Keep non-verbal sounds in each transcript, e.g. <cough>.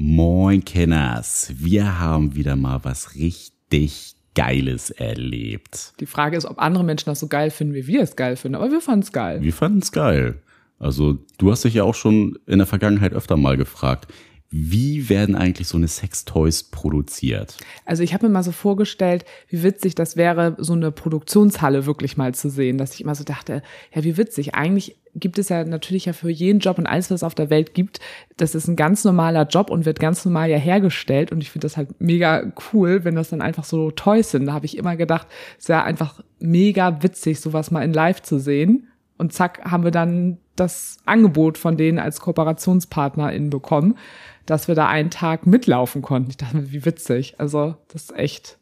Moin Kenners, wir haben wieder mal was richtig Geiles erlebt. Die Frage ist, ob andere Menschen das so geil finden, wie wir es geil finden, aber wir fanden es geil. Wir fanden es geil. Also du hast dich ja auch schon in der Vergangenheit öfter mal gefragt, wie werden eigentlich so eine Sextoys produziert? Also ich habe mir mal so vorgestellt, wie witzig das wäre, so eine Produktionshalle wirklich mal zu sehen, dass ich immer so dachte, ja, wie witzig. Eigentlich gibt es ja natürlich ja für jeden Job und alles, was es auf der Welt gibt, das ist ein ganz normaler Job und wird ganz normal ja hergestellt. Und ich finde das halt mega cool, wenn das dann einfach so Toys sind. Da habe ich immer gedacht, es wäre einfach mega witzig, sowas mal in live zu sehen. Und zack, haben wir dann das Angebot von denen als KooperationspartnerInnen bekommen dass wir da einen Tag mitlaufen konnten. Ich dachte mir, wie witzig. Also, das ist echt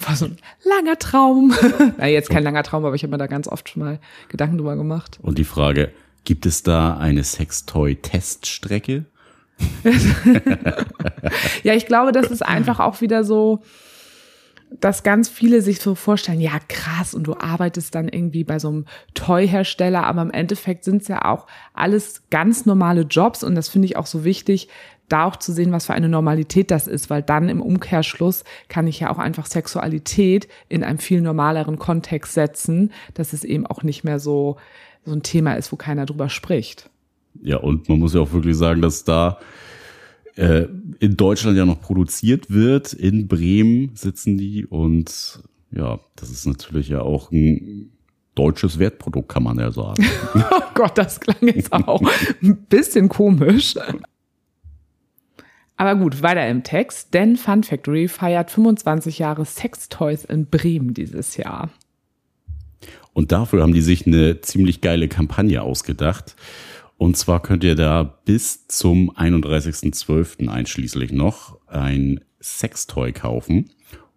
war so ein langer Traum. <laughs> Na, jetzt kein langer Traum, aber ich habe mir da ganz oft schon mal Gedanken drüber gemacht. Und die Frage, gibt es da eine Sextoy-Teststrecke? <laughs> ja, ich glaube, das ist einfach auch wieder so, dass ganz viele sich so vorstellen, ja krass, und du arbeitest dann irgendwie bei so einem Toy-Hersteller, aber im Endeffekt sind es ja auch alles ganz normale Jobs und das finde ich auch so wichtig, da auch zu sehen, was für eine Normalität das ist, weil dann im Umkehrschluss kann ich ja auch einfach Sexualität in einem viel normaleren Kontext setzen, dass es eben auch nicht mehr so, so ein Thema ist, wo keiner drüber spricht. Ja, und man muss ja auch wirklich sagen, dass da äh, in Deutschland ja noch produziert wird. In Bremen sitzen die und ja, das ist natürlich ja auch ein deutsches Wertprodukt, kann man ja sagen. <laughs> oh Gott, das klang jetzt auch ein bisschen komisch. Aber gut, weiter im Text, denn Fun Factory feiert 25 Jahre Sextoys in Bremen dieses Jahr. Und dafür haben die sich eine ziemlich geile Kampagne ausgedacht. Und zwar könnt ihr da bis zum 31.12. einschließlich noch ein Sextoy kaufen.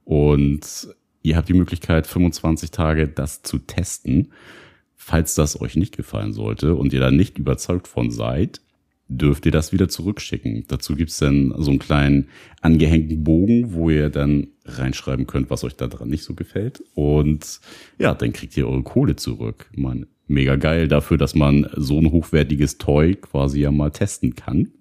Und ihr habt die Möglichkeit, 25 Tage das zu testen. Falls das euch nicht gefallen sollte und ihr da nicht überzeugt von seid, dürft ihr das wieder zurückschicken. Dazu gibt's dann so einen kleinen angehängten Bogen, wo ihr dann reinschreiben könnt, was euch da dran nicht so gefällt. Und ja, dann kriegt ihr eure Kohle zurück. Man, mega geil dafür, dass man so ein hochwertiges Toy quasi ja mal testen kann.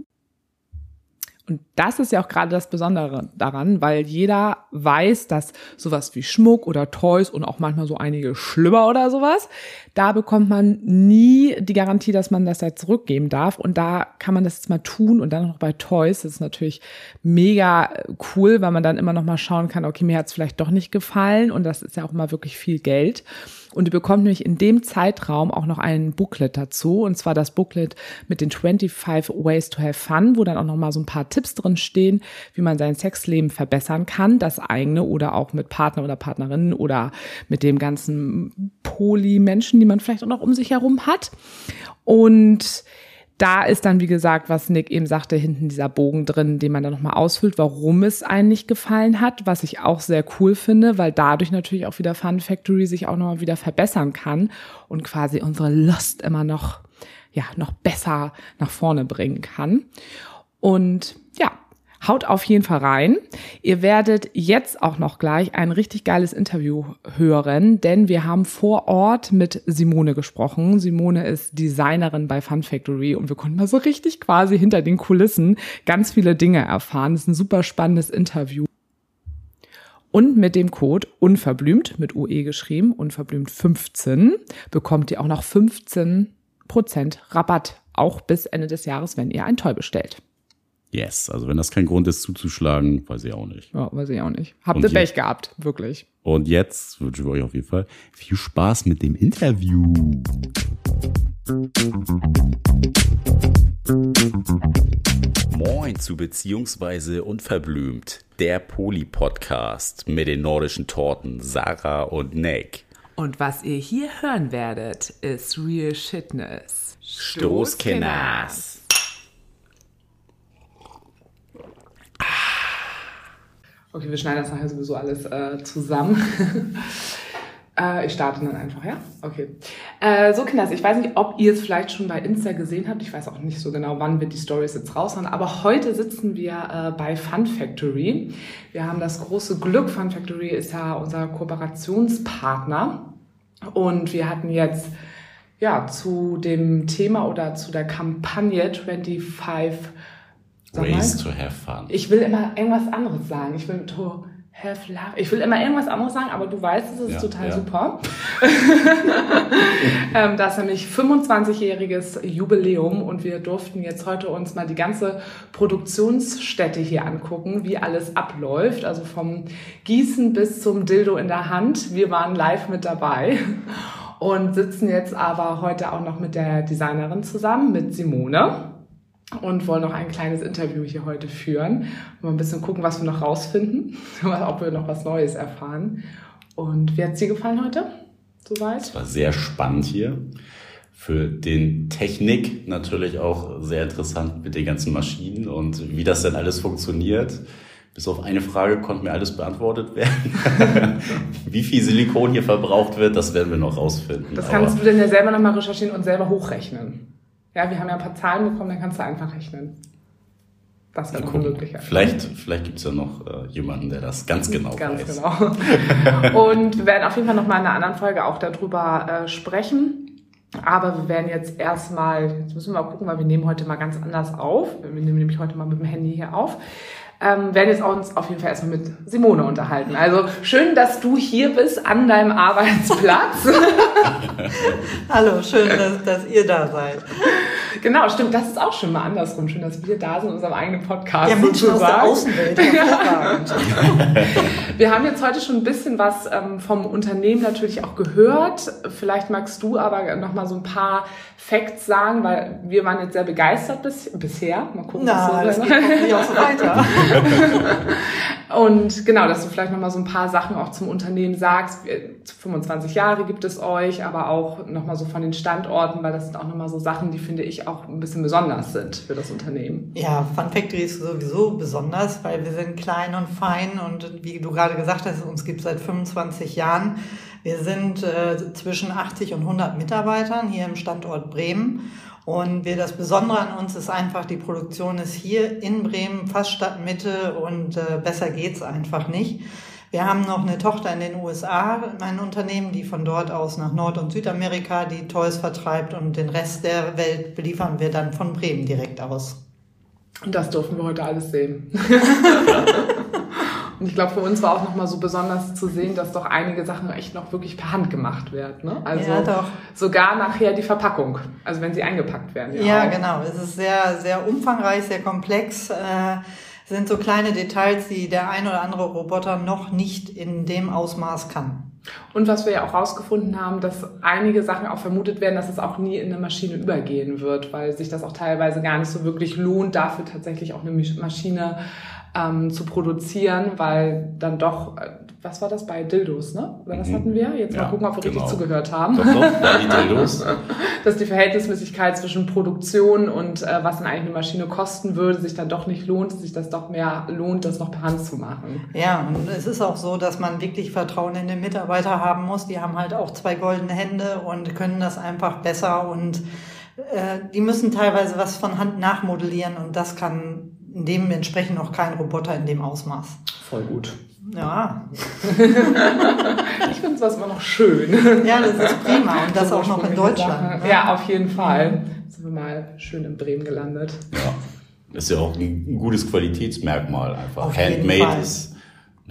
Und das ist ja auch gerade das Besondere daran, weil jeder weiß, dass sowas wie Schmuck oder Toys und auch manchmal so einige Schlüpper oder sowas, da bekommt man nie die Garantie, dass man das ja zurückgeben darf. Und da kann man das jetzt mal tun und dann noch bei Toys. Das ist natürlich mega cool, weil man dann immer noch mal schauen kann, okay, mir hat es vielleicht doch nicht gefallen und das ist ja auch mal wirklich viel Geld. Und ihr bekommt nämlich in dem Zeitraum auch noch ein Booklet dazu. Und zwar das Booklet mit den 25 Ways to Have Fun, wo dann auch noch mal so ein paar Tipps drin stehen, wie man sein Sexleben verbessern kann, das eigene oder auch mit Partner oder Partnerinnen oder mit dem ganzen Poly-Menschen, die man vielleicht auch noch um sich herum hat. Und da ist dann, wie gesagt, was Nick eben sagte, hinten dieser Bogen drin, den man dann nochmal ausfüllt, warum es einen nicht gefallen hat, was ich auch sehr cool finde, weil dadurch natürlich auch wieder Fun Factory sich auch nochmal wieder verbessern kann und quasi unsere Lust immer noch, ja, noch besser nach vorne bringen kann. Und ja, Haut auf jeden Fall rein. Ihr werdet jetzt auch noch gleich ein richtig geiles Interview hören, denn wir haben vor Ort mit Simone gesprochen. Simone ist Designerin bei Fun Factory und wir konnten mal so richtig quasi hinter den Kulissen ganz viele Dinge erfahren. Das ist ein super spannendes Interview. Und mit dem Code unverblümt, mit UE geschrieben, unverblümt 15, bekommt ihr auch noch 15% Rabatt, auch bis Ende des Jahres, wenn ihr ein Toy bestellt. Yes, also wenn das kein Grund ist zuzuschlagen, weiß ich auch nicht. Ja, weiß ich auch nicht. Habt ihr Pech gehabt, wirklich. Und jetzt wünsche ich euch auf jeden Fall viel Spaß mit dem Interview. Moin zu Beziehungsweise Unverblümt, der Poli-Podcast mit den nordischen Torten Sarah und Nick. Und was ihr hier hören werdet, ist Real Shitness. Stoßkenners. Okay, wir schneiden das nachher sowieso alles äh, zusammen. <laughs> äh, ich starte dann einfach, ja? Okay. Äh, so, Kinders, ich weiß nicht, ob ihr es vielleicht schon bei Insta gesehen habt. Ich weiß auch nicht so genau, wann wir die Stories jetzt raushauen. Aber heute sitzen wir äh, bei Fun Factory. Wir haben das große Glück. Fun Factory ist ja unser Kooperationspartner. Und wir hatten jetzt ja zu dem Thema oder zu der Kampagne 25 Ways to have fun. Ich will immer irgendwas anderes sagen. Ich will to have love. Ich will immer irgendwas anderes sagen, aber du weißt, es ist Ja, total ja. super. <laughs> ähm, das ist nämlich 25-jähriges Jubiläum und wir durften jetzt heute uns mal die ganze Produktionsstätte hier angucken, wie alles abläuft. Also vom Gießen bis zum Dildo in der Hand. Wir waren live mit dabei. Und sitzen jetzt aber heute auch noch mit der Designerin zusammen, mit Simone und wollen noch ein kleines Interview hier heute führen. Mal ein bisschen gucken, was wir noch rausfinden, <laughs> ob wir noch was Neues erfahren. Und wie hat es dir gefallen heute? Soweit? Es war sehr spannend hier. Für den Technik natürlich auch sehr interessant mit den ganzen Maschinen und wie das denn alles funktioniert. Bis auf eine Frage konnte mir alles beantwortet werden. <laughs> wie viel Silikon hier verbraucht wird, das werden wir noch rausfinden. Das Aber kannst du dann ja selber nochmal recherchieren und selber hochrechnen. Ja, wir haben ja ein paar Zahlen bekommen, dann kannst du einfach rechnen. Das wäre. Möglichkeit. Vielleicht, vielleicht gibt's ja noch äh, jemanden, der das ganz genau Ganz weiß. genau. <laughs> <laughs> Und wir werden auf jeden Fall nochmal in einer anderen Folge auch darüber äh, sprechen. Aber wir werden jetzt erstmal, jetzt müssen wir mal gucken, weil wir nehmen heute mal ganz anders auf. Wir nehmen nämlich heute mal mit dem Handy hier auf. Ähm, werden jetzt uns auf jeden Fall erstmal mit Simone unterhalten. Also schön, dass du hier bist an deinem Arbeitsplatz. <laughs> Hallo, schön, dass, dass ihr da seid. Genau, stimmt. Das ist auch schon mal andersrum. Schön, dass wir da sind in unserem eigenen Podcast. Ja, Menschen aus der sozusagen. Außenwelt. <laughs> Wir haben jetzt heute schon ein bisschen was ähm, vom Unternehmen natürlich auch gehört. Vielleicht magst du aber noch mal so ein paar Facts sagen, weil wir waren jetzt sehr begeistert bis, bisher. Mal gucken, Na, was das so geht hoffentlich auch so weiter. <laughs> <laughs> Und genau, dass du vielleicht noch mal so ein paar Sachen auch zum Unternehmen sagst. Wir- 25 Jahre gibt es euch, aber auch noch mal so von den Standorten, weil das sind auch noch mal so Sachen, die finde ich auch ein bisschen besonders sind für das Unternehmen. Ja, Fun Factory ist sowieso besonders, weil wir sind klein und fein und wie du gerade gesagt hast, uns gibt es seit 25 Jahren. Wir sind äh, zwischen 80 und 100 Mitarbeitern hier im Standort Bremen. Und wir, das Besondere an uns ist einfach, die Produktion ist hier in Bremen, fast Stadtmitte und äh, besser geht's einfach nicht. Wir haben noch eine Tochter in den USA, mein Unternehmen, die von dort aus nach Nord- und Südamerika die Toys vertreibt und den Rest der Welt beliefern wir dann von Bremen direkt aus. Und das durften wir heute alles sehen. <laughs> Und ich glaube, für uns war auch nochmal so besonders zu sehen, dass doch einige Sachen echt noch wirklich per Hand gemacht werden. Ne? Also Ja, doch. sogar nachher die Verpackung, also wenn sie eingepackt werden. Ja, auch. genau. Es ist sehr, sehr umfangreich, sehr komplex. Äh, sind so kleine Details, die der ein oder andere Roboter noch nicht in dem Ausmaß kann. Und was wir ja auch rausgefunden haben, dass einige Sachen auch vermutet werden, dass es auch nie in eine Maschine übergehen wird, weil sich das auch teilweise gar nicht so wirklich lohnt, dafür tatsächlich auch eine Maschine ähm, zu produzieren, weil dann doch, äh, was war das bei Dildos, ne? Oder was Mhm. hatten wir? Jetzt mal Ja, gucken, ob wir genau. richtig zugehört haben. Doch, doch, die <laughs> Dildos. dass die Verhältnismäßigkeit zwischen Produktion und äh, was dann eigentlich eine Maschine kosten würde, sich dann doch nicht lohnt, sich das doch mehr lohnt, das noch per Hand zu machen. Ja, und es ist auch so, dass man wirklich Vertrauen in den Mitarbeiter haben muss. Die haben halt auch zwei goldene Hände und können das einfach besser und äh, die müssen teilweise was von Hand nachmodellieren und das kann dementsprechend auch kein Roboter in dem Ausmaß. Voll gut. Ja, <laughs> Ich finde sowas immer noch schön. ja, das ist prima und das So auch noch in Deutschland. Ne? Ja, auf jeden Fall. Jetzt sind wir mal schön in Bremen gelandet. Ja. Ist ja auch ein gutes Qualitätsmerkmal einfach. Auf jeden Handmade Fall. ist,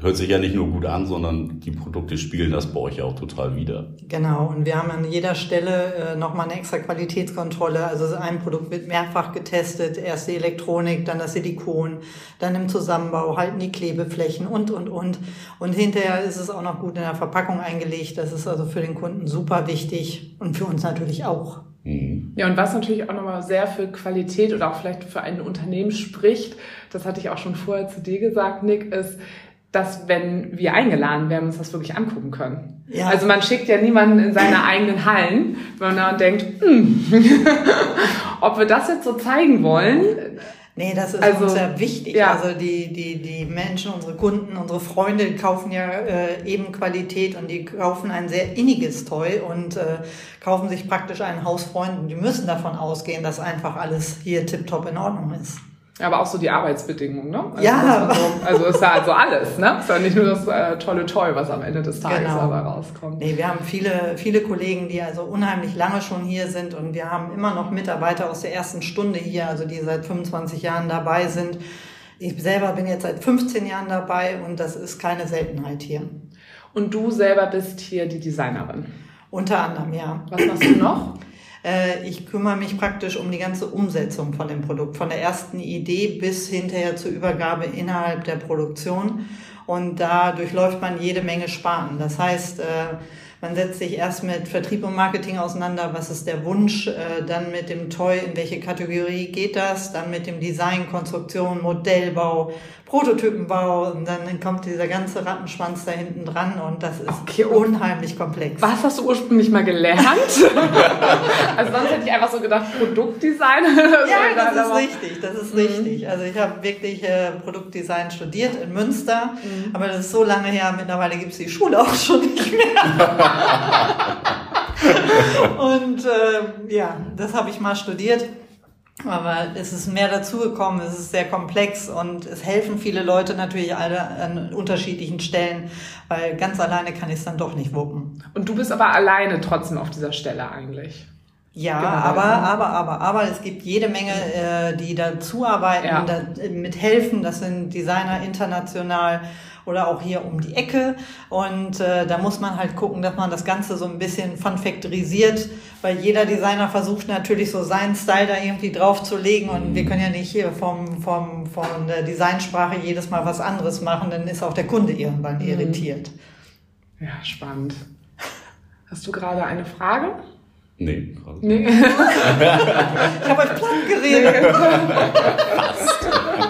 hört sich ja nicht nur gut an, sondern die Produkte spiegeln das bei euch ja auch total wider. Genau, und wir haben an jeder Stelle äh, nochmal eine extra Qualitätskontrolle. Also ein Produkt wird mehrfach getestet, erst die Elektronik, dann das Silikon, dann im Zusammenbau halten die Klebeflächen und, und, und. Und hinterher ist es auch noch gut in der Verpackung eingelegt. Das ist also für den Kunden super wichtig und für uns natürlich auch. Mhm. Ja, und was natürlich auch nochmal sehr für Qualität oder auch vielleicht für ein Unternehmen spricht, das hatte ich auch schon vorher zu dir gesagt, Nick, ist, dass wenn wir eingeladen werden, uns das wirklich angucken können. Ja. Also man schickt ja niemanden in seine eigenen Hallen, wenn man denkt, hm, <laughs> ob wir das jetzt so zeigen wollen. Nee, das ist Also, uns sehr wichtig. ja. Also die, die, die Menschen, unsere Kunden, unsere Freunde die kaufen ja äh, eben Qualität und die kaufen ein sehr inniges Toy und äh, kaufen sich praktisch einen Hausfreund und die müssen davon ausgehen, dass einfach alles hier tiptop in Ordnung ist. Aber auch so die Arbeitsbedingungen, ne? Also Ja. So, also ist ja also alles, ne? Ist ja nicht nur das äh, tolle Toy, was am Ende des Tages Genau. dabei rauskommt. Nee, wir haben viele, viele Kollegen, die also unheimlich lange schon hier sind und wir haben immer noch Mitarbeiter aus der ersten Stunde hier, also die seit 25 Jahren dabei sind. Ich selber bin jetzt seit 15 Jahren dabei und das ist keine Seltenheit hier. Und du selber bist hier die Designerin. Unter anderem, ja. Was machst du noch? Äh, Ich kümmere mich praktisch um die ganze Umsetzung von dem Produkt, von der ersten Idee bis hinterher zur Übergabe innerhalb der Produktion. Und da durchläuft man jede Menge Sparten. Das heißt, äh, man setzt sich erst mit Vertrieb und Marketing auseinander, was ist der Wunsch, äh, dann mit dem Toy, in welche Kategorie geht das, dann mit dem Design, Konstruktion, Modellbau, Prototypenbau und dann kommt dieser ganze Rattenschwanz da hinten dran und das ist Okay, unheimlich komplex. Was hast du ursprünglich mal gelernt? <laughs> also sonst hätte ich einfach so gedacht, Produktdesign. Ja, das <laughs> ist Aber- richtig, das ist richtig. Also ich habe wirklich äh, Produktdesign studiert in Münster, Mhm. aber das ist so lange her, mittlerweile gibt es die Schule auch schon nicht mehr. <laughs> Und äh, ja, das habe ich mal studiert. Aber es ist mehr dazugekommen, es ist sehr komplex und es helfen viele Leute natürlich alle an unterschiedlichen Stellen, weil ganz alleine kann ich es dann doch nicht wuppen. Und du bist aber alleine trotzdem auf dieser Stelle eigentlich. Ja, Genau, aber, aber, aber, aber es gibt jede Menge, äh, die dazu arbeiten, Ja. da, mithelfen. Das sind Designer international oder auch hier um die Ecke. Und äh, da muss man halt gucken, dass man das Ganze so ein bisschen funfactorisiert, weil jeder Designer versucht natürlich so seinen Style da irgendwie draufzulegen. Und wir können ja nicht hier vom, vom, von der Designsprache jedes Mal was anderes machen, dann ist auch der Kunde irgendwann irritiert. Ja, spannend. Hast du gerade eine Frage? Nee, gerade. Nee. <laughs> Ich habe euch platt geredet. <laughs>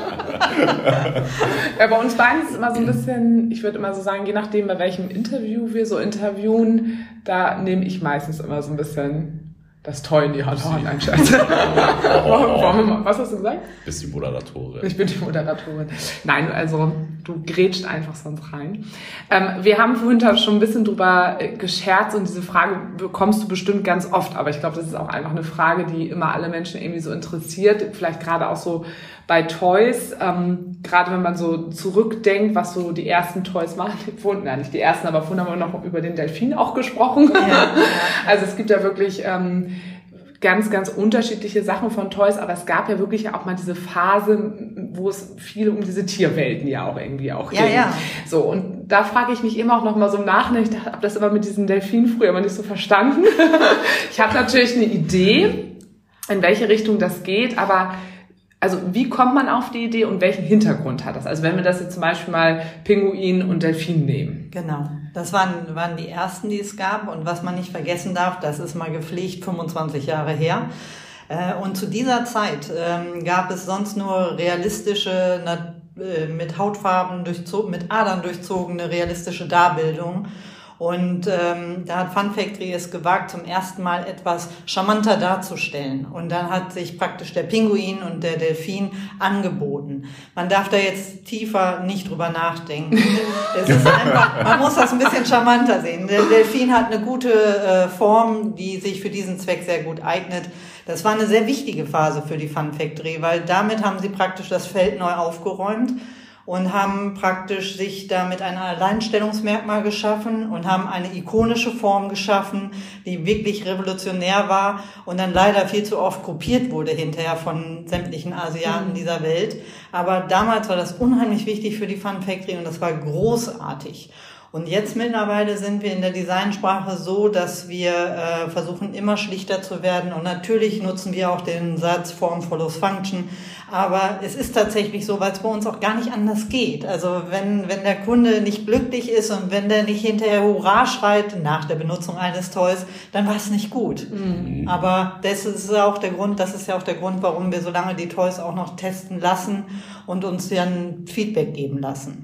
Ja, bei uns beiden ist es immer so ein bisschen, ich würde immer so sagen, je nachdem, bei welchem Interview wir so interviewen, da nehme ich meistens immer so ein bisschen das Toy in die Hand. Oh, nein, Scheiße. <laughs> Mal- Was hast du gesagt? Bist die Moderatorin. Ich bin die Moderatorin. Nein, also du grätscht einfach sonst rein. Ähm, wir haben vorhin da schon ein bisschen drüber äh, gescherzt und diese Frage bekommst du bestimmt ganz oft, aber ich glaube, das ist auch einfach eine Frage, die immer alle Menschen irgendwie so interessiert. Vielleicht gerade auch so bei Toys, ähm, gerade wenn man so zurückdenkt, was so die ersten Toys waren. <laughs> Vorhin, nein, nicht die ersten, aber vorhin haben wir noch über den Delfin auch gesprochen. Ja, <laughs> Also es gibt ja wirklich ähm, ganz, ganz unterschiedliche Sachen von Toys, aber es gab ja wirklich auch mal diese Phase, wo es viel um diese Tierwelten ja auch irgendwie auch Ja, ging. ja. So, und da frage ich mich immer auch noch mal so im Nachhinein, ich habe das immer mit diesen Delfinen früher immer nicht so verstanden. <laughs> ich habe natürlich eine Idee, in welche Richtung das geht, aber also wie kommt man auf die Idee und welchen Hintergrund hat das? Also wenn wir das jetzt zum Beispiel mal Pinguin und Delfin nehmen. Genau. Das waren, waren die ersten, die es gab. Und was man nicht vergessen darf, das ist mal gepflegt 25 Jahre her. Äh, Und zu dieser Zeit ähm, gab es sonst nur realistische, äh, mit Hautfarben durchzogen, mit Adern durchzogene realistische Darbildung. Und ähm, da hat Fun Factory es gewagt, zum ersten Mal etwas charmanter darzustellen. Und dann hat sich praktisch der Pinguin und der Delfin angeboten. Man darf da jetzt tiefer nicht drüber nachdenken. <laughs> Es ist einfach, man muss das ein bisschen charmanter sehen. Der Delfin hat eine gute äh, Form, die sich für diesen Zweck sehr gut eignet. Das war eine sehr wichtige Phase für die Fun Factory, weil damit haben sie praktisch das Feld neu aufgeräumt und haben praktisch sich damit ein Alleinstellungsmerkmal geschaffen und haben eine ikonische Form geschaffen, die wirklich revolutionär war und dann leider viel zu oft kopiert wurde hinterher von sämtlichen Asiaten dieser Welt. Aber damals war das unheimlich wichtig für die Fun Factory und das war großartig. Und jetzt mittlerweile sind wir in der Designsprache so, dass wir äh, versuchen, immer schlichter zu werden. Und natürlich nutzen wir auch den Satz Form follows Function. Aber es ist tatsächlich so, weil es bei uns auch gar nicht anders geht. Also wenn, wenn der Kunde nicht glücklich ist und wenn der nicht hinterher Hurra schreit nach der Benutzung eines Toys, dann war es nicht gut. Aber das ist auch der Grund, das ist ja auch der Grund, warum wir so lange die Toys auch noch testen lassen und uns dann Feedback geben lassen.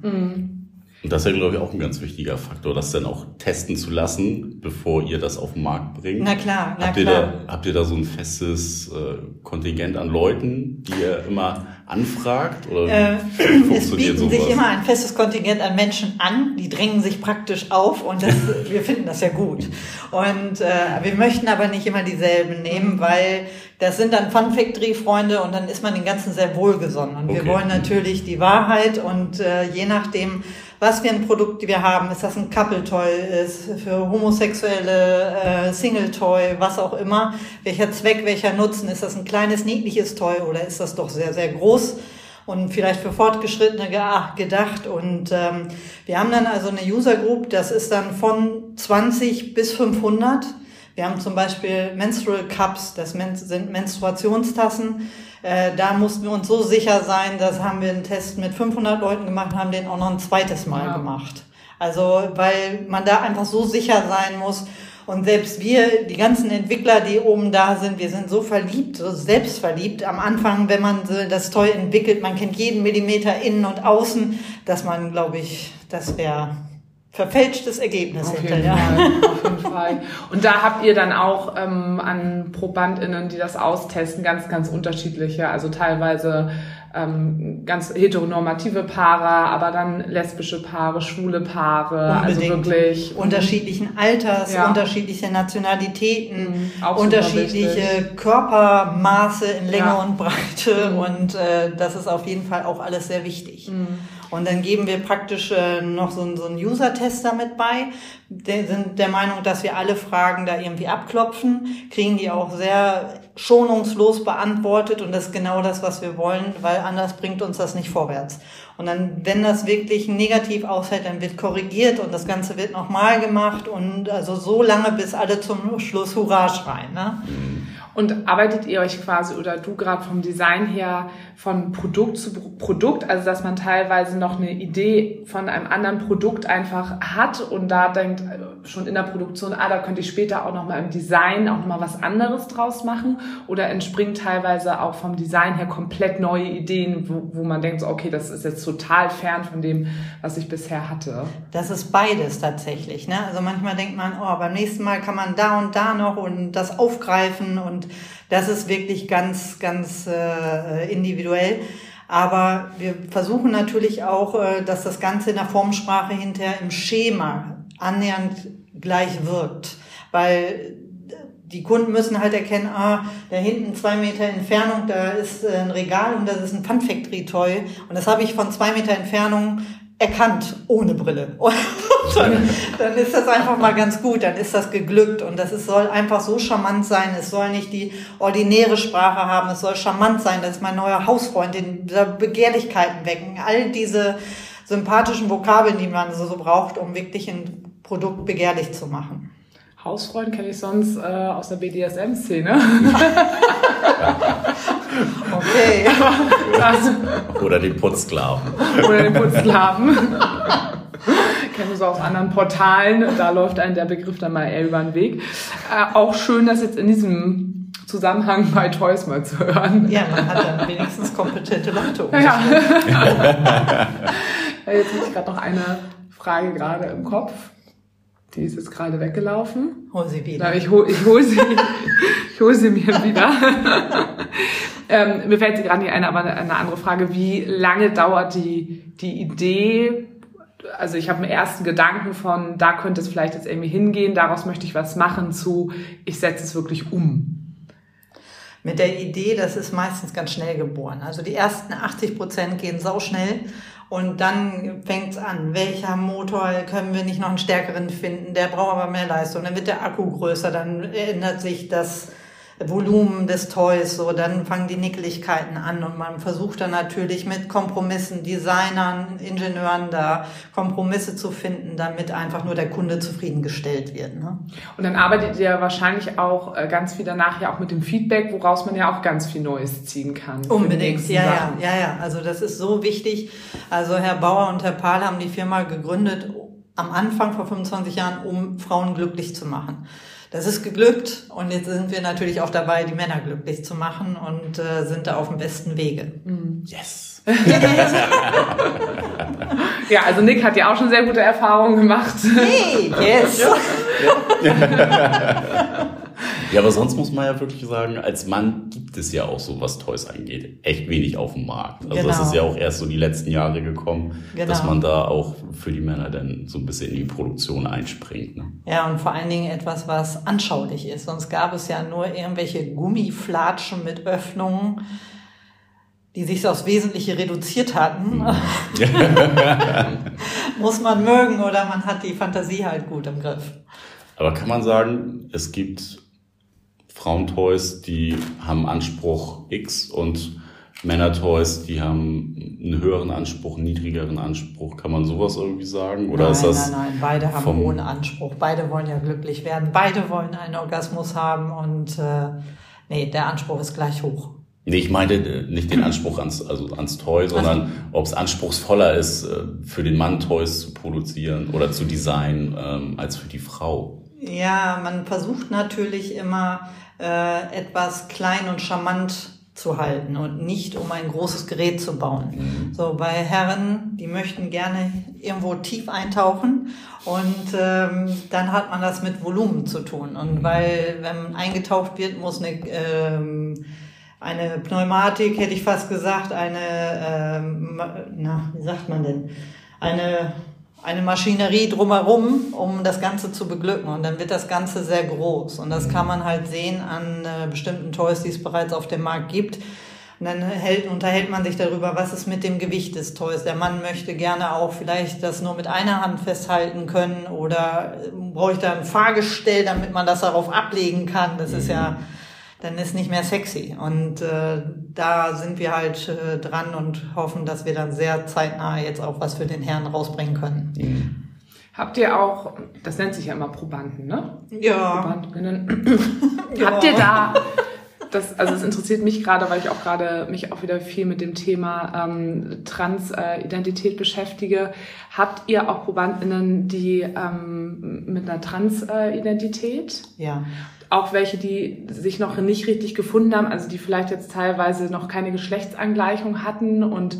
Und das ist ja, glaube ich, auch ein ganz wichtiger Faktor, das dann auch testen zu lassen, bevor ihr das auf den Markt bringt. Na klar, na habt ihr klar. Da, habt ihr da so ein festes äh, Kontingent an Leuten, die ihr immer anfragt? Oder äh, es bieten sowas? sich immer ein festes Kontingent an Menschen an, die drängen sich praktisch auf und das, <laughs> wir finden das ja gut. Und äh, wir möchten aber nicht immer dieselben nehmen, weil das sind dann Fun Factory-Freunde und dann ist man den ganzen sehr wohlgesonnen. Und okay. wir wollen natürlich die Wahrheit und äh, je nachdem, was für ein Produkt wir haben, ist das ein Couple-Toy, ist für homosexuelle äh, Single-Toy, was auch immer, welcher Zweck, welcher Nutzen, ist das ein kleines, niedliches Toy oder ist das doch sehr, sehr groß? und vielleicht für Fortgeschrittene gedacht. Und ähm, wir haben dann also eine User Group, das ist dann von 20 bis 500. Wir haben zum Beispiel Menstrual Cups, das sind Menstruationstassen. Äh, da mussten wir uns so sicher sein, das haben wir einen Test mit 500 Leuten gemacht, haben den auch noch ein zweites Mal ja. gemacht. Also, weil man da einfach so sicher sein muss. Und selbst wir, die ganzen Entwickler, die oben da sind, wir sind so verliebt, so selbstverliebt am Anfang, wenn man das toll entwickelt, man kennt jeden Millimeter innen und außen, dass man, glaube ich, das wäre verfälschtes Ergebnis auf hinterher. Jeden Fall, <laughs> auf jeden Fall. Und da habt ihr dann auch ähm, an ProbandInnen, die das austesten, ganz, ganz unterschiedliche, also teilweise ähm, ganz heteronormative Paare, aber dann lesbische Paare, schwule Paare, also Unbedingt. also wirklich mhm. unterschiedlichen Alters, ja. unterschiedliche Nationalitäten, mhm, unterschiedliche Körpermaße in Länge ja. und Breite mhm. und äh, das ist auf jeden Fall auch alles sehr wichtig. Mhm. Und dann geben wir praktisch äh, noch so, so einen User-Test damit bei. Die sind der Meinung, dass wir alle Fragen da irgendwie abklopfen, kriegen die auch sehr schonungslos beantwortet und das ist genau das, was wir wollen, weil anders bringt uns das nicht vorwärts. Und dann, wenn das wirklich negativ ausfällt, dann wird korrigiert und das Ganze wird nochmal gemacht und also so lange, bis alle zum Schluss Hurra schreien. Ne? Mhm. Und arbeitet ihr euch quasi oder du gerade vom Design her von Produkt zu Produkt, also dass man teilweise noch eine Idee von einem anderen Produkt einfach hat und da denkt äh, schon in der Produktion, ah, da könnte ich später auch noch mal im Design auch noch mal was anderes draus machen oder entspringt teilweise auch vom Design her komplett neue Ideen, wo, wo man denkt, so, okay, das ist jetzt total fern von dem, was ich bisher hatte. Das ist beides tatsächlich. Ne? Also manchmal denkt man, oh, beim nächsten Mal kann man da und da noch und das aufgreifen und das ist wirklich ganz, ganz äh, individuell. Aber wir versuchen natürlich auch, äh, dass das Ganze in der Formsprache hinterher im Schema annähernd gleich wirkt. Weil die Kunden müssen halt erkennen, ah, da hinten zwei Meter Entfernung, da ist äh, ein Regal und das ist ein Fun Factory Toy. Und das habe ich von zwei Meter Entfernung erkannt, ohne Brille. <laughs> Dann, dann ist das einfach mal ganz gut, dann ist das geglückt und das ist, soll einfach so charmant sein, es soll nicht die ordinäre Sprache haben, es soll charmant sein, das ist mein neuer Hausfreund, den Begehrlichkeiten wecken, all diese sympathischen Vokabeln, die man so, so braucht, um wirklich ein Produkt begehrlich zu machen. Hausfreund kenne ich sonst äh, aus der BDSM-Szene. <laughs> okay. <laughs> Oder den Putzsklaven. Oder den Putzsklaven. <laughs> Kennen wir so aus anderen Portalen. Da läuft einem der Begriff dann mal eher über den Weg. Äh, auch schön, das jetzt in diesem Zusammenhang bei Toys mal zu hören. Ja, man hat dann wenigstens kompetente Leute um ja. Jetzt habe ich gerade noch eine Frage gerade im Kopf. Die ist jetzt gerade weggelaufen. Hol sie wieder. ich hole ich hol sie, <laughs> ich hol sie mir wieder. ähm, mir fällt sie gerade nicht ein, aber eine andere Frage. Wie lange dauert die, die Idee? Also ich habe einen ersten Gedanken von, da könnte es vielleicht jetzt irgendwie hingehen, daraus möchte ich was machen, zu, ich setze es wirklich um. Mit der Idee, das ist meistens ganz schnell geboren. Also die ersten 80 Prozent gehen sau schnell und dann fängt's an, welcher Motor können wir nicht noch einen stärkeren finden, der braucht aber mehr Leistung, dann wird der Akku größer, dann ändert sich das Volumen des Toys, so dann fangen die Nickeligkeiten an und man versucht dann natürlich mit Kompromissen, Designern, Ingenieuren da Kompromisse zu finden, damit einfach nur der Kunde zufriedengestellt wird. Ne? Und dann arbeitet ihr wahrscheinlich auch äh, ganz viel danach ja auch mit dem Feedback, woraus man ja auch ganz viel Neues ziehen kann. Unbedingt, ja, ja, ja, ja. Also das ist so wichtig. Also Herr Bauer und Herr Pahl haben die Firma gegründet am Anfang vor 25 Jahren, um Frauen glücklich zu machen. Das ist geglückt und jetzt sind wir natürlich auch dabei, die Männer glücklich zu machen und äh, sind da auf dem besten Wege. Mhm. Yes. <laughs> ja, also Nick hat ja auch schon sehr gute Erfahrungen gemacht. Hey, yes. <laughs> Ja, aber sonst muss man ja wirklich sagen, als Mann gibt es ja auch so, was Toys angeht, echt wenig auf dem Markt. Also genau. das ist ja auch erst so die letzten Jahre gekommen, genau. dass man da auch für die Männer dann so ein bisschen in die Produktion einspringt. Ne? Ja, und vor allen Dingen etwas, was anschaulich ist. Sonst gab es ja nur irgendwelche Gummiflatschen mit Öffnungen die sich aufs Wesentliche reduziert hatten, mhm. <laughs> muss man mögen oder man hat die Fantasie halt gut im Griff. Aber kann man sagen, es gibt Frauentoys, die haben Anspruch X und Männertoys, die haben einen höheren Anspruch, einen niedrigeren Anspruch. Kann man sowas irgendwie sagen? Oder nein, ist das nein, nein, beide haben einen hohen Anspruch. Beide wollen ja glücklich werden. Beide wollen einen Orgasmus haben und äh, nee, der Anspruch ist gleich hoch. Nee, ich meinte äh, nicht den Anspruch ans, also ans Toy, sondern also. ob es anspruchsvoller ist, äh, für den Mann Toys zu produzieren oder zu designen, ähm, als für die Frau. Ja, man versucht natürlich immer äh, etwas klein und charmant zu halten und nicht um ein großes Gerät zu bauen. Mhm. So bei Herren, die möchten gerne irgendwo tief eintauchen und ähm, dann hat man das mit Volumen zu tun. Und mhm. weil wenn eingetaucht wird, muss eine ähm, eine Pneumatik, hätte ich fast gesagt, eine, ähm, na, wie sagt man denn, eine, eine Maschinerie drumherum, um das Ganze zu beglücken. Und dann wird das Ganze sehr groß. Und das kann man halt sehen an äh, bestimmten Toys, die es bereits auf dem Markt gibt. Und dann hält, unterhält man sich darüber, was ist mit dem Gewicht des Toys. Der Mann möchte gerne auch vielleicht das nur mit einer Hand festhalten können oder äh, da ein Fahrgestell, damit man das darauf ablegen kann. Das ist ja mhm dann ist nicht mehr sexy. Und äh, da sind wir halt äh, dran und hoffen, dass wir dann sehr zeitnah jetzt auch was für den Herrn rausbringen können. Mhm. Habt ihr auch, das nennt sich ja immer Probanden, ne? Ja. Probandinnen. ja. <laughs> Habt ihr da, das, also es interessiert mich gerade, weil ich auch gerade mich auch wieder viel mit dem Thema ähm, Transidentität beschäftige. Habt ihr auch Probandinnen, die ähm, mit einer Transidentität? Ja auch welche, die sich noch nicht richtig gefunden haben, also die vielleicht jetzt teilweise noch keine Geschlechtsangleichung hatten und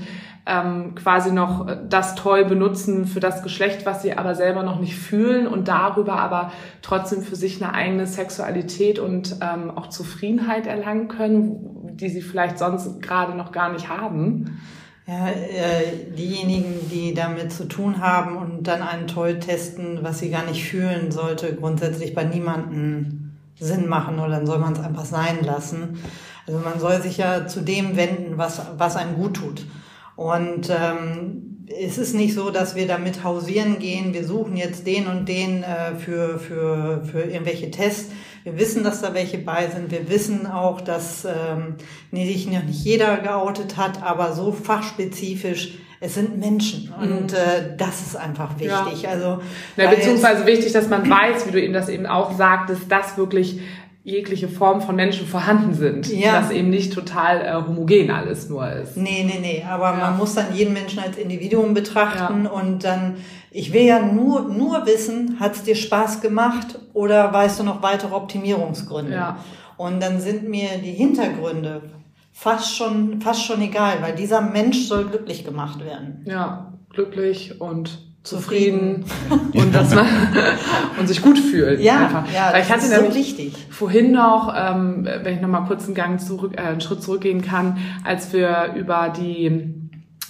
ähm, quasi noch das toll benutzen für das Geschlecht, was sie aber selber noch nicht fühlen und darüber aber trotzdem für sich eine eigene Sexualität und ähm, auch Zufriedenheit erlangen können, die sie vielleicht sonst gerade noch gar nicht haben. Ja, äh, diejenigen, die damit zu tun haben und dann einen Toll testen, was sie gar nicht fühlen, sollte grundsätzlich bei niemanden Sinn machen oder dann soll man es einfach sein lassen. Also man soll sich ja zu dem wenden, was, was einem gut tut. Und ähm, es ist nicht so, dass wir damit hausieren gehen, wir suchen jetzt den und den äh, für, für, für irgendwelche Tests. Wir wissen, dass da welche bei sind. Wir wissen auch, dass ähm, nee, sich noch nicht jeder geoutet hat, aber so fachspezifisch es sind Menschen und mhm. äh, das ist einfach wichtig. Ja. Also ja, beziehungsweise wichtig, dass man weiß, wie du eben das eben auch sagtest, dass wirklich jegliche Form von Menschen vorhanden sind. Ja. Dass eben nicht total äh, homogen alles nur ist. Nee, nee, nee. Aber ja. man muss dann jeden Menschen als Individuum betrachten ja. und dann, ich will ja nur, nur wissen, hat es dir Spaß gemacht oder weißt du noch weitere Optimierungsgründe? Ja. Und dann sind mir die Hintergründe fast schon, fast schon egal, weil dieser Mensch soll glücklich gemacht werden. Ja, glücklich und zufrieden, und dass man <laughs> und sich gut fühlt. Ja, einfach. ja Weil ich hatte so wichtig. Vorhin noch, ähm, wenn ich noch mal kurz einen Gang zurück, äh, einen Schritt zurückgehen kann, als wir über die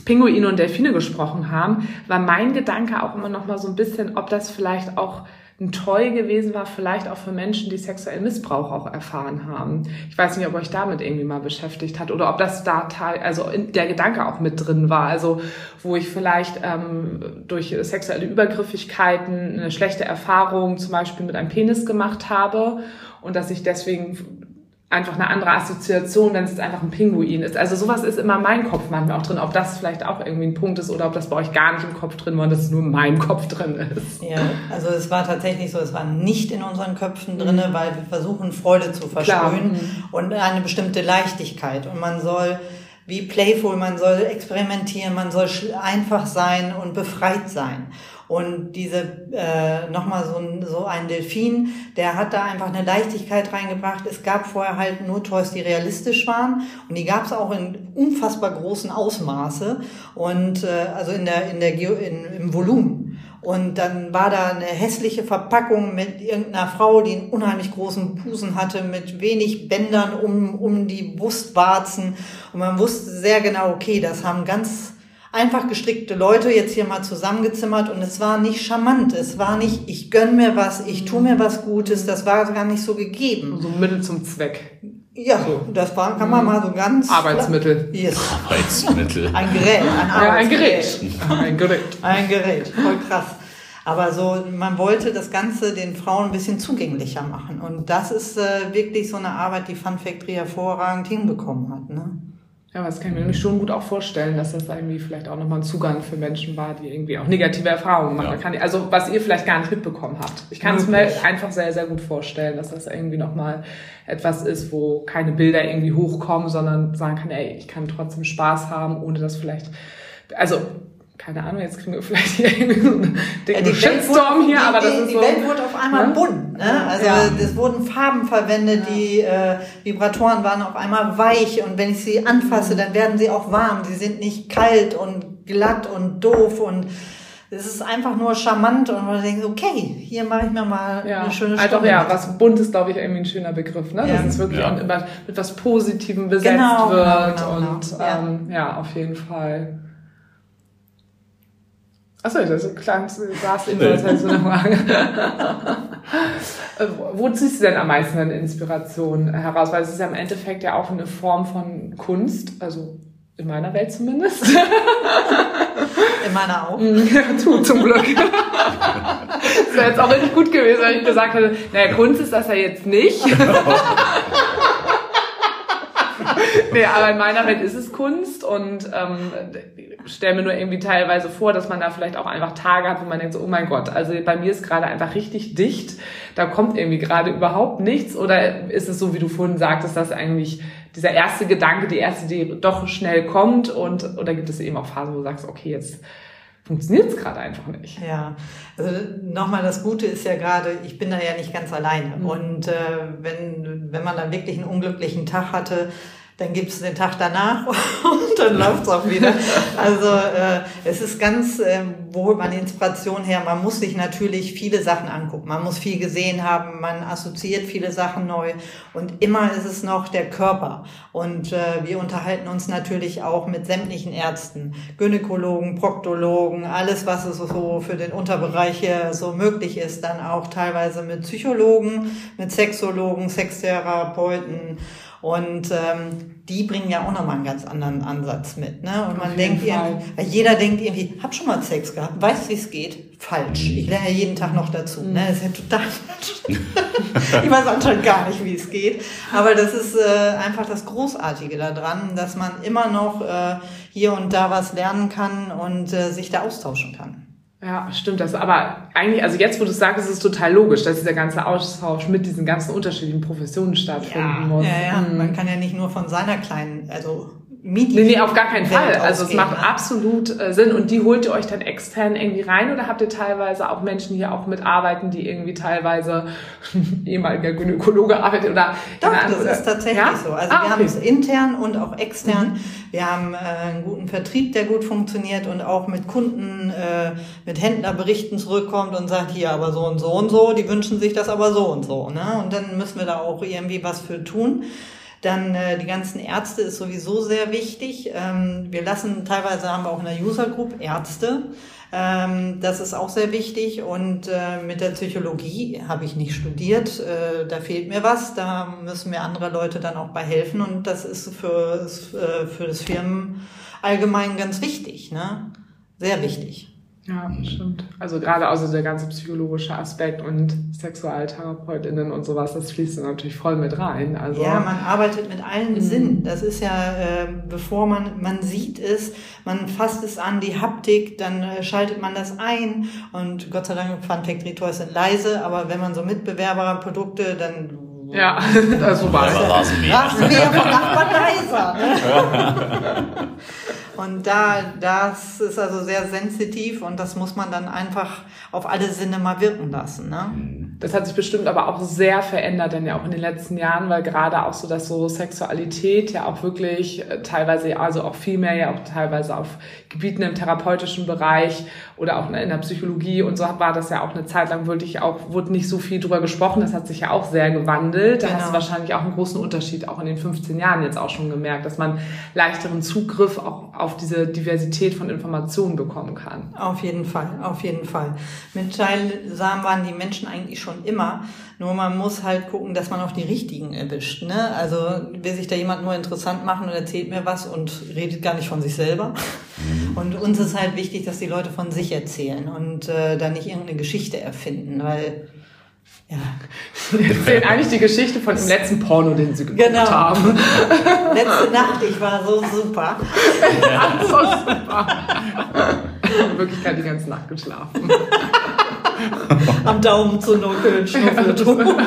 Pinguine und Delfine gesprochen haben, war mein Gedanke auch immer noch mal so ein bisschen, ob das vielleicht auch Toy gewesen war, vielleicht auch für Menschen, die sexuellen Missbrauch auch erfahren haben. Ich weiß nicht, ob euch damit irgendwie mal beschäftigt hat oder ob das da teil, also der Gedanke auch mit drin war. Also wo ich vielleicht ähm, durch sexuelle Übergriffigkeiten eine schlechte Erfahrung zum Beispiel mit einem Penis gemacht habe und dass ich deswegen einfach eine andere Assoziation, wenn es einfach ein Pinguin ist. Also sowas ist immer mein Kopf manchmal auch drin, ob das vielleicht auch irgendwie ein Punkt ist oder ob das bei euch gar nicht im Kopf drin war und das nur in meinem Kopf drin ist. Ja, also es war tatsächlich so, es war nicht in unseren Köpfen drin, mhm. weil wir versuchen Freude zu versprühen mhm. und eine bestimmte Leichtigkeit und man soll wie playful, man soll experimentieren, man soll einfach sein und befreit sein. Und diese äh, nochmal so ein, so ein Delfin, der hat da einfach eine Leichtigkeit reingebracht. Es gab vorher halt nur Toys, die realistisch waren und die gab es auch in unfassbar großen Ausmaße und äh, also in der in der Geo in, im Volumen. Und dann war da eine hässliche Verpackung mit irgendeiner Frau, die einen unheimlich großen Busen hatte, mit wenig Bändern um, um die Brustwarzen. Und man wusste sehr genau, okay, das haben ganz einfach gestrickte Leute jetzt hier mal zusammengezimmert und es war nicht charmant. Es war nicht, ich gönn mir was, ich tu mir was Gutes. Das war gar nicht so gegeben. So ein Mittel zum Zweck. Ja, so. das war, kann man mal so ganz. Arbeitsmittel. Yes. Arbeitsmittel. Ein Gerät, ein Ja, ein Arbeitsgerät. Gerät. Ein Gerät. Ein Gerät, voll krass. Aber so, man wollte das Ganze den Frauen ein bisschen zugänglicher machen. Und das ist äh, wirklich so eine Arbeit, die Fun Factory hervorragend hinbekommen hat. Ne? Ja, aber das kann ich mir nämlich schon gut auch vorstellen, dass das irgendwie vielleicht auch nochmal ein Zugang für Menschen war, die irgendwie auch negative Erfahrungen machen. Ja. Kann, also was ihr vielleicht gar nicht mitbekommen habt. Ich kann es mir einfach sehr, sehr gut vorstellen, dass das irgendwie nochmal etwas ist, wo keine Bilder irgendwie hochkommen, sondern sagen kann, ey, ich kann trotzdem Spaß haben, ohne dass vielleicht, also keine Ahnung, jetzt kriegen wir <laughs> vielleicht hier irgendwie so einen dicken Shitstorm wurde, hier, die, aber das die, ist die so. Welt wurde auf einmal Ne? bunt. Ne? Also Ja. es wurden Farben verwendet, die äh, Vibratoren waren auf einmal weich und wenn ich sie anfasse, dann werden sie auch warm. Sie sind nicht kalt und glatt und doof und es ist einfach nur charmant und man denkt, okay, hier mache ich mir mal Ja, eine schöne halt Stunde ja, mit. was bunt ist, glaube ich, irgendwie ein schöner Begriff, ne? Ja. Dass es wirklich Ja. auch immer mit was Positivem besetzt Genau, wird genau, genau, und genau. Ja. Ähm, ja, auf jeden Fall. Achso, das saß immer, das heißt so eine Frage. Wo ziehst du denn am meisten deine Inspiration heraus? Weil es ist ja im Endeffekt ja auch eine Form von Kunst, also in meiner Welt zumindest. in meiner Augen. Mhm. <laughs> Ja, tu, zum Glück. das wäre jetzt auch richtig gut gewesen, wenn ich gesagt hätte, naja, Kunst ist das ja jetzt nicht. <laughs> nee, aber in meiner Welt ist es Kunst und ähm, stelle mir nur irgendwie teilweise vor, dass man da vielleicht auch einfach Tage hat, wo man denkt so, oh mein Gott, also bei mir ist gerade einfach richtig dicht, da kommt irgendwie gerade überhaupt nichts oder ist es so, wie du vorhin sagtest, dass eigentlich dieser erste Gedanke, die erste Idee doch schnell kommt und oder gibt es eben auch Phasen, wo du sagst, okay, jetzt funktioniert es gerade einfach nicht. Ja, also nochmal das Gute ist ja gerade, ich bin da ja nicht ganz alleine. Mhm. Und äh, wenn, wenn man dann wirklich einen unglücklichen Tag hatte, dann gibt's den Tag danach <laughs> und dann läuft's auch wieder. Also äh, es ist ganz, äh, wo holt man Inspiration her? Man muss sich natürlich viele Sachen angucken. Man muss viel gesehen haben, man assoziiert viele Sachen neu und immer ist es noch der Körper. Und äh, wir unterhalten uns natürlich auch mit sämtlichen Ärzten, Gynäkologen, Proktologen, alles, was es so für den Unterbereich hier so möglich ist, dann auch teilweise mit Psychologen, mit Sexologen, Sextherapeuten. Und ähm, die bringen ja auch nochmal einen ganz anderen Ansatz mit. Ne? Und man Auf denkt irgendwie, jeder denkt irgendwie, hab schon mal Sex gehabt, weiß, wie es geht. Falsch. Ich lerne ja jeden Tag noch dazu. Ne? Das ist ja total falsch. <laughs> ich weiß anscheinend gar nicht, wie es geht. Aber das ist äh, einfach das Großartige daran, dass man immer noch äh, hier und da was lernen kann und äh, sich da austauschen kann. Ja, stimmt das. Aber eigentlich, also jetzt, wo du es sagst, ist es total logisch, dass dieser ganze Austausch mit diesen ganzen unterschiedlichen Professionen stattfinden muss. ja, ja. Mhm. Man kann ja nicht nur von seiner kleinen, also Nee, nee, auf gar keinen Fall. Welt Also es ausgehen, macht ne? absolut äh, Sinn. Und die holt ihr euch dann extern irgendwie rein oder habt ihr teilweise auch Menschen hier auch mitarbeiten, die irgendwie teilweise <laughs> ehemaliger Gynäkologe arbeitet oder Doch, das ist tatsächlich Ja? so. Also Ah, wir okay. haben es intern und auch extern. Mhm. Wir haben äh, einen guten Vertrieb, der gut funktioniert und auch mit Kunden, äh, mit Händlerberichten zurückkommt und sagt, hier aber so und so und so, die wünschen sich das aber so und so. Ne? Und dann müssen wir da auch irgendwie was für tun. Dann äh, die ganzen Ärzte ist sowieso sehr wichtig. Ähm, wir lassen, teilweise haben wir auch in der User Group Ärzte. Ähm, das ist auch sehr wichtig. Und äh, mit der Psychologie habe ich nicht studiert. Äh, da fehlt mir was. Da müssen mir andere Leute dann auch bei helfen. Und das ist für, äh, für das Firmen allgemein ganz wichtig. Ne? Sehr wichtig. Ja, stimmt. Also gerade also der ganze psychologische Aspekt und SexualtherapeutInnen und sowas, das fließt dann natürlich voll mit rein. Also Ja, man arbeitet mit allen Sinnen. Das ist ja, äh, bevor man, man sieht es, man fasst es an, die Haptik, dann äh, schaltet man das ein und Gott sei Dank, Fun Factory Toys sind leise, aber wenn man so Mitbewerberprodukte, dann ja, <laughs> also war Aber Rasenmäher. Rasenmäher vom Nachbarn leiser. Ne? <laughs> Und da, das ist also sehr sensitiv und das muss man dann einfach auf alle Sinne mal wirken lassen. Ne? Das hat sich bestimmt aber auch sehr verändert, denn ja auch in den letzten Jahren, weil gerade auch so, dass so Sexualität ja auch wirklich äh, teilweise, also auch viel mehr ja auch teilweise auf Gebieten im therapeutischen Bereich oder auch in der Psychologie und so war das ja auch eine Zeit lang wirklich auch, wurde nicht so viel drüber gesprochen. Das hat sich ja auch sehr gewandelt. Da genau. hast du wahrscheinlich auch einen großen Unterschied auch in den 15 Jahren jetzt auch schon gemerkt, dass man leichteren Zugriff auch auf diese Diversität von Informationen bekommen kann. Auf jeden Fall, auf jeden Fall. Mit Teilsam waren die Menschen eigentlich schon immer. Nur man muss halt gucken, dass man auch die richtigen erwischt. Ne? Also will sich da jemand nur interessant machen und erzählt mir was und redet gar nicht von sich selber. Mhm. Und uns ist halt wichtig, dass die Leute von sich erzählen und äh, da nicht irgendeine Geschichte erfinden, weil ja. Erzählen eigentlich die Geschichte von dem letzten Porno, den sie geguckt genau. haben. <laughs> Letzte Nacht, ich war so super. <laughs> Ja, so super. In Wirklichkeit die ganze Nacht geschlafen. <laughs> Am Daumen zu nuckeln, Schnuffeltum.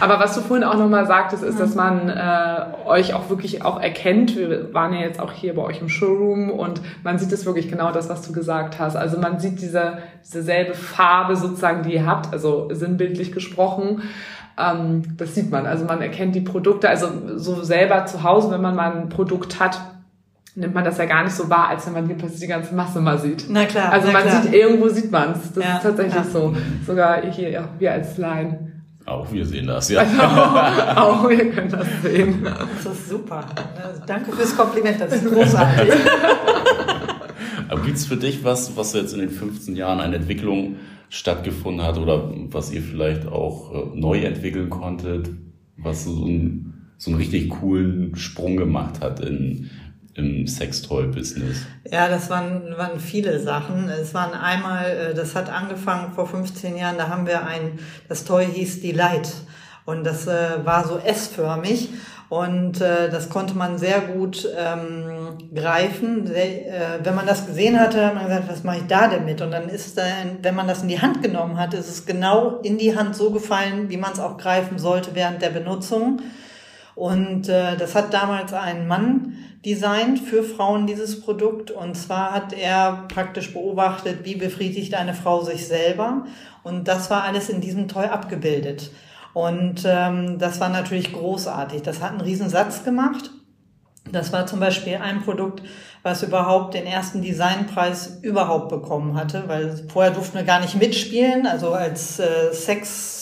Aber was du vorhin auch nochmal sagtest, ist, dass man äh, euch auch wirklich auch erkennt. Wir waren ja jetzt auch hier bei euch im Showroom und man sieht es wirklich genau das, was du gesagt hast. Also man sieht diese, diese selbe Farbe sozusagen, die ihr habt, also sinnbildlich gesprochen. Ähm, das sieht man. Also man erkennt die Produkte, also so selber zu Hause, wenn man mal ein Produkt hat, nimmt man das ja gar nicht so wahr, als wenn man hier plötzlich die ganze Masse mal sieht. Na klar. Also man klar. sieht, irgendwo sieht man es. Das ja, ist tatsächlich ja. so. Sogar hier, ja, wir als Line. Auch wir sehen das, ja. Also, auch wir können das sehen. Das ist super. Danke fürs Kompliment, das ist großartig. <laughs> Aber gibt es für dich was, was jetzt in den 15 Jahren eine Entwicklung stattgefunden hat oder was ihr vielleicht auch äh, neu entwickeln konntet, was so einen, so einen richtig coolen Sprung gemacht hat in, im Sextoy-Business? Ja, das waren, waren viele Sachen. Es waren einmal, äh, das hat angefangen vor 15 Jahren, da haben wir ein, das Toy hieß Delight. Und das äh, war so S-förmig. Und äh, das konnte man sehr gut ähm, greifen. Sehr, äh, wenn man das gesehen hatte, hat man gesagt, was mache ich da denn mit? Und dann ist dann, wenn man das in die Hand genommen hat, ist es genau in die Hand so gefallen, wie man es auch greifen sollte während der Benutzung. Und äh, das hat damals ein Mann designt für Frauen dieses Produkt. Und zwar hat er praktisch beobachtet, wie befriedigt eine Frau sich selber. Und das war alles in diesem Toy abgebildet. Und ähm, das war natürlich großartig. Das hat einen Riesensatz gemacht. Das war zum Beispiel ein Produkt, was überhaupt den ersten Designpreis überhaupt bekommen hatte, weil vorher durften wir gar nicht mitspielen. Also als äh, Sex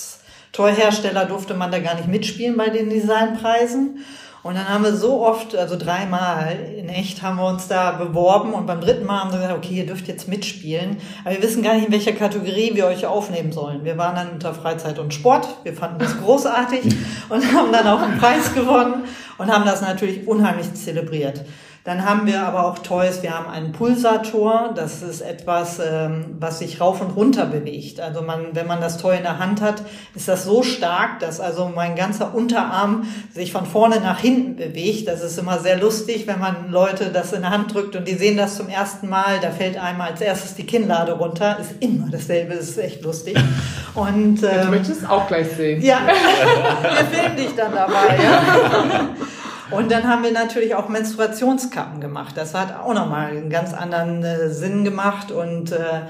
Toyhersteller durfte man da gar nicht mitspielen bei den Designpreisen. Und dann haben wir so oft, also dreimal in echt, haben wir uns da beworben und beim dritten Mal haben wir gesagt, okay, ihr dürft jetzt mitspielen. Aber wir wissen gar nicht, in welcher Kategorie wir euch aufnehmen sollen. Wir waren dann unter Freizeit und Sport. Wir fanden das großartig <laughs> und haben dann auch einen Preis gewonnen und haben das natürlich unheimlich zelebriert. Dann haben wir aber auch Toys, wir haben einen Pulsator, das ist etwas, ähm, was sich rauf und runter bewegt. Also man, wenn man das Toy in der Hand hat, ist das so stark, dass also mein ganzer Unterarm sich von vorne nach hinten bewegt. Das ist immer sehr lustig, wenn man Leute das in der Hand drückt und die sehen das zum ersten Mal, da fällt einem als erstes die Kinnlade runter. Ist immer dasselbe, das ist echt lustig. Und, ähm, ich möchte es auch gleich sehen. Ja, <laughs> wir filmen dich dann dabei. Ja? Und dann haben wir natürlich auch Menstruationskappen gemacht. Das hat auch nochmal einen ganz anderen äh, Sinn gemacht und äh,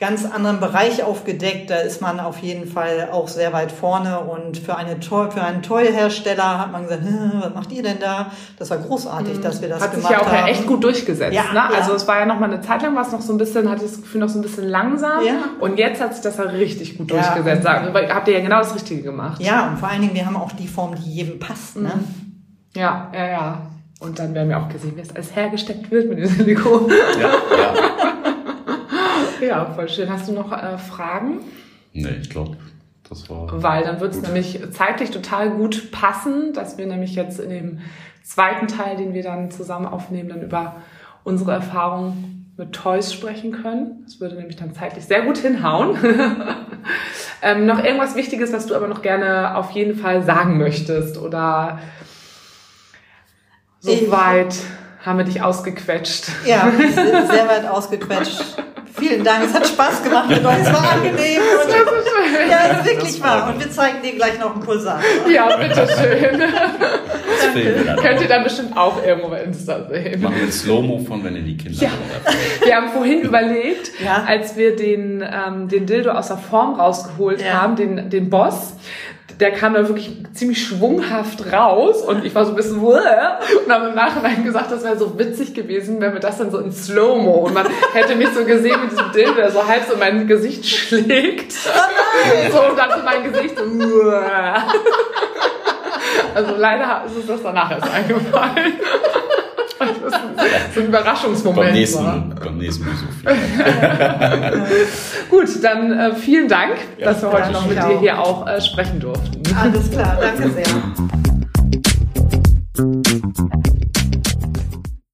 ganz anderen Bereich aufgedeckt. Da ist man auf jeden Fall auch sehr weit vorne. Und für, eine Toy, für einen Toy-Hersteller hat man gesagt, <laughs> was macht ihr denn da? Das war großartig, mhm. dass wir das hat gemacht haben. Hat sich ja auch ja echt gut durchgesetzt. Ja, ne? Also es war ja noch mal eine Zeit lang, war es noch so ein bisschen, hatte ich das Gefühl, noch so ein bisschen langsam. Ja. Und jetzt hat sich das ja richtig gut durchgesetzt. Habt ihr ja genau das Richtige gemacht. Ja, und vor allen Dingen, wir haben auch die Form, die jedem passt. Ne? Mhm. Ja, ja, ja. Und dann werden wir auch gesehen, wie es alles hergesteckt wird mit dem Silikon. Ja, ja. <laughs> ja, voll schön. Hast du noch äh, Fragen? Nee, ich glaube, das war. Weil dann wird es nämlich zeitlich total gut passen, dass wir nämlich jetzt in dem zweiten Teil, den wir dann zusammen aufnehmen, dann über unsere Erfahrungen mit Toys sprechen können. Das würde nämlich dann zeitlich sehr gut hinhauen. <laughs> ähm, noch irgendwas Wichtiges, was du aber noch gerne auf jeden Fall sagen möchtest oder so ich, weit haben wir dich ausgequetscht. Ja, <laughs> sehr weit ausgequetscht. Vielen Dank, es hat Spaß gemacht mit euch, es war angenehm. Und, ja, es ist wirklich wahr. Und wir zeigen dir gleich noch einen Pulsar. Ja, bitteschön. Das wir Könnt ihr dann bestimmt auch irgendwo bei Insta sehen. Machen wir ein Slow-Mo von, wenn ihr die Kinder Ja. Wir haben vorhin überlegt, Ja. als wir den, ähm, den Dildo aus der Form rausgeholt Ja. haben, den, den Boss, der kam da wirklich ziemlich schwunghaft raus und ich war so ein bisschen und habe im Nachhinein gesagt, das wäre so witzig gewesen, wenn wir das dann so in Slow-Mo und man hätte mich so gesehen mit diesem Dildo, der so halb so in mein Gesicht schlägt. So, und dann so mein Gesicht so. Also leider ist uns das danach erst eingefallen das ist ein Überraschungsmoment. Beim nächsten, beim nächsten Besuch. <laughs> Gut, dann äh, vielen Dank, ja, dass wir heute noch mit dir hier auch äh, sprechen durften. Alles klar, danke sehr. <laughs>